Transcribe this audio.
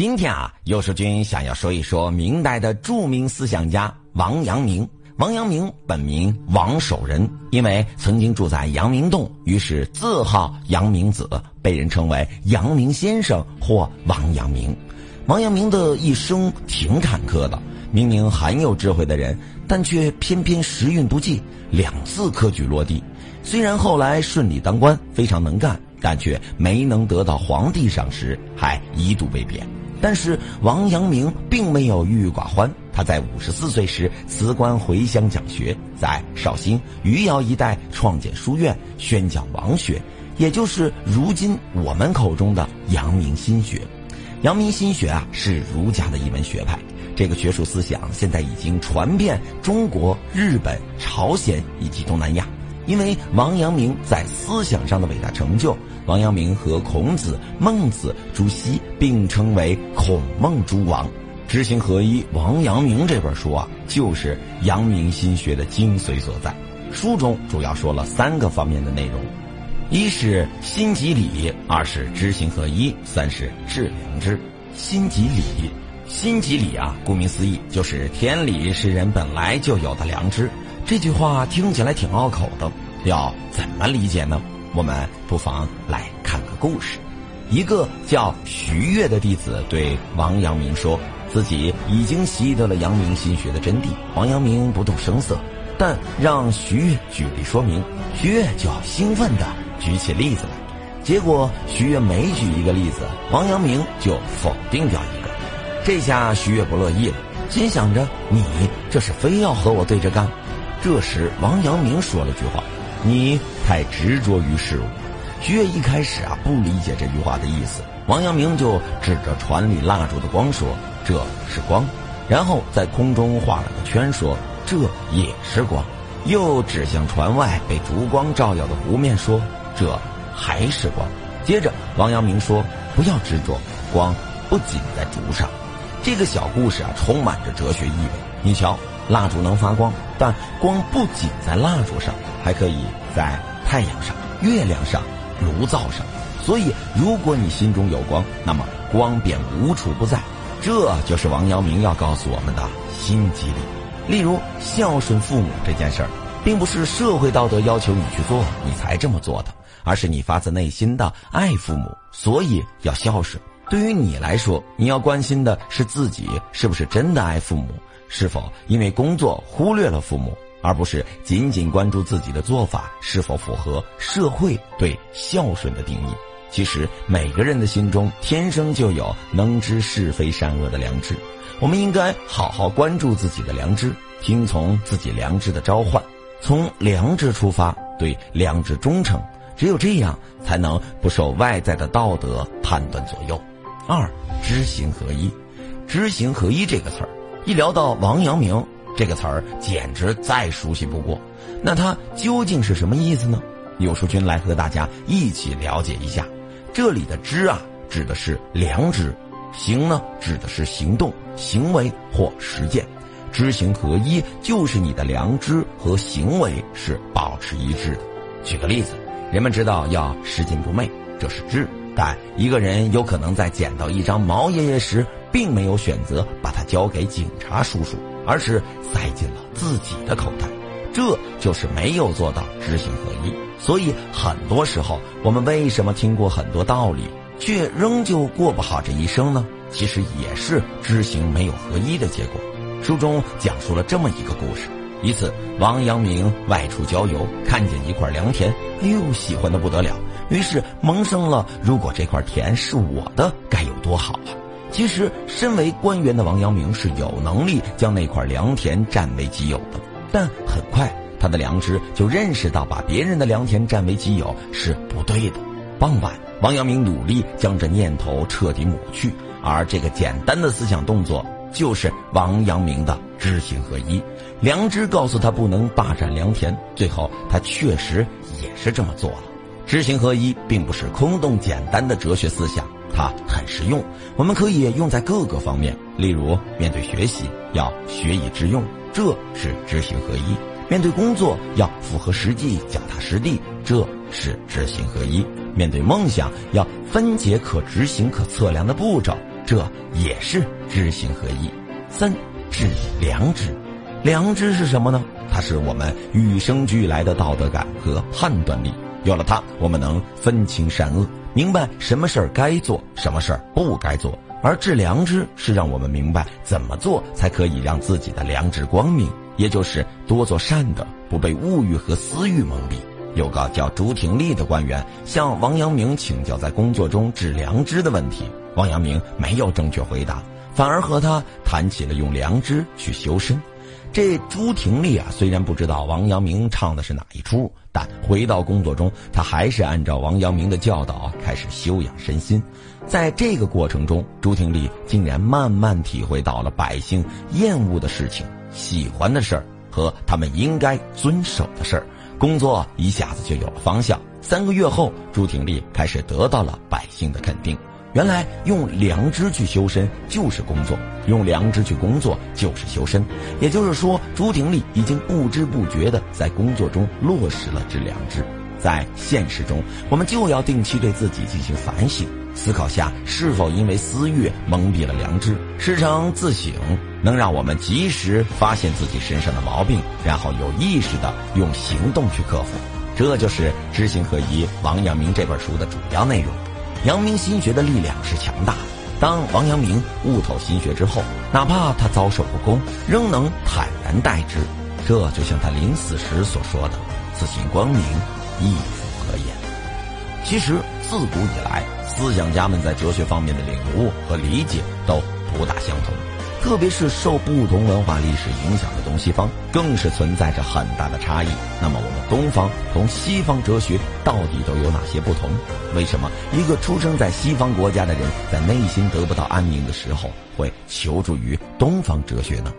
今天啊，尤书君想要说一说明代的著名思想家王阳明。王阳明本名王守仁，因为曾经住在阳明洞，于是自号阳明子，被人称为阳明先生或王阳明。王阳明的一生挺坎坷的，明明很有智慧的人，但却偏偏时运不济，两次科举落地。虽然后来顺利当官，非常能干，但却没能得到皇帝赏识，还一度被贬。但是王阳明并没有郁郁寡欢，他在五十四岁时辞官回乡讲学，在绍兴余姚一带创建书院，宣讲王学，也就是如今我们口中的阳明心学。阳明心学啊，是儒家的一门学派，这个学术思想现在已经传遍中国、日本、朝鲜以及东南亚。因为王阳明在思想上的伟大成就，王阳明和孔子、孟子、朱熹并称为“孔孟诸王”。知行合一，王阳明这本书啊，就是阳明心学的精髓所在。书中主要说了三个方面的内容：一是心即理，二是知行合一，三是致良知。心即理，心即理啊，顾名思义，就是天理是人本来就有的良知。这句话听起来挺拗口的，要怎么理解呢？我们不妨来看个故事。一个叫徐悦的弟子对王阳明说，自己已经习得了阳明心学的真谛。王阳明不动声色，但让徐悦举例说明，徐悦就要兴奋地举起例子来。结果徐悦每举一个例子，王阳明就否定掉一个。这下徐悦不乐意了，心想着你这是非要和我对着干。这时，王阳明说了句话：“你太执着于事物。”徐悦一开始啊不理解这句话的意思，王阳明就指着船里蜡烛的光说：“这是光。”然后在空中画了个圈，说：“这也是光。”又指向船外被烛光照耀的湖面，说：“这还是光。”接着，王阳明说：“不要执着，光不仅在烛上。”这个小故事啊，充满着哲学意味。你瞧。蜡烛能发光，但光不仅在蜡烛上，还可以在太阳上、月亮上、炉灶上。所以，如果你心中有光，那么光便无处不在。这就是王阳明要告诉我们的心机理。例如，孝顺父母这件事儿，并不是社会道德要求你去做，你才这么做的，而是你发自内心的爱父母，所以要孝顺。对于你来说，你要关心的是自己是不是真的爱父母。是否因为工作忽略了父母，而不是仅仅关注自己的做法是否符合社会对孝顺的定义？其实每个人的心中天生就有能知是非善恶的良知，我们应该好好关注自己的良知，听从自己良知的召唤，从良知出发，对良知忠诚。只有这样，才能不受外在的道德判断左右。二知行合一，知行合一这个词儿。一聊到王阳明这个词儿，简直再熟悉不过。那他究竟是什么意思呢？有书君来和大家一起了解一下。这里的“知”啊，指的是良知；“行”呢，指的是行动、行为或实践。知行合一，就是你的良知和行为是保持一致的。举个例子，人们知道要拾金不昧，这是知；但一个人有可能在捡到一张毛爷爷时，并没有选择把它交给警察叔叔，而是塞进了自己的口袋，这就是没有做到知行合一。所以很多时候，我们为什么听过很多道理，却仍旧过不好这一生呢？其实也是知行没有合一的结果。书中讲述了这么一个故事：一次，王阳明外出郊游，看见一块良田，哎呦，喜欢的不得了，于是萌生了如果这块田是我的，该有多好啊！其实，身为官员的王阳明是有能力将那块良田占为己有的，但很快他的良知就认识到把别人的良田占为己有是不对的。傍晚，王阳明努力将这念头彻底抹去，而这个简单的思想动作就是王阳明的知行合一。良知告诉他不能霸占良田，最后他确实也是这么做了。知行合一并不是空洞简单的哲学思想。它很实用，我们可以用在各个方面。例如，面对学习要学以致用，这是知行合一；面对工作要符合实际、脚踏实地，这是知行合一；面对梦想要分解可执行、可测量的步骤，这也是知行合一。三，治良知。良知是什么呢？它是我们与生俱来的道德感和判断力。有了它，我们能分清善恶，明白什么事儿该做，什么事儿不该做。而治良知是让我们明白怎么做才可以让自己的良知光明，也就是多做善的，不被物欲和私欲蒙蔽。有个叫朱廷丽的官员向王阳明请教在工作中治良知的问题，王阳明没有正确回答，反而和他谈起了用良知去修身。这朱廷丽啊，虽然不知道王阳明唱的是哪一出，但回到工作中，他还是按照王阳明的教导开始修养身心。在这个过程中，朱廷丽竟然慢慢体会到了百姓厌恶的事情、喜欢的事儿和他们应该遵守的事儿，工作一下子就有了方向。三个月后，朱廷丽开始得到了百姓的肯定。原来用良知去修身就是工作，用良知去工作就是修身。也就是说，朱廷丽已经不知不觉地在工作中落实了这良知。在现实中，我们就要定期对自己进行反省，思考下是否因为私欲蒙蔽了良知。事成自省，能让我们及时发现自己身上的毛病，然后有意识地用行动去克服。这就是《知行合一》王阳明这本书的主要内容。阳明心学的力量是强大的。当王阳明悟透心学之后，哪怕他遭受不公，仍能坦然待之。这就像他临死时所说的：“自信光明，亦复何言？”其实自古以来，思想家们在哲学方面的领悟和理解都不大相同。特别是受不同文化历史影响的东西方，更是存在着很大的差异。那么，我们东方同西方哲学到底都有哪些不同？为什么一个出生在西方国家的人，在内心得不到安宁的时候，会求助于东方哲学呢？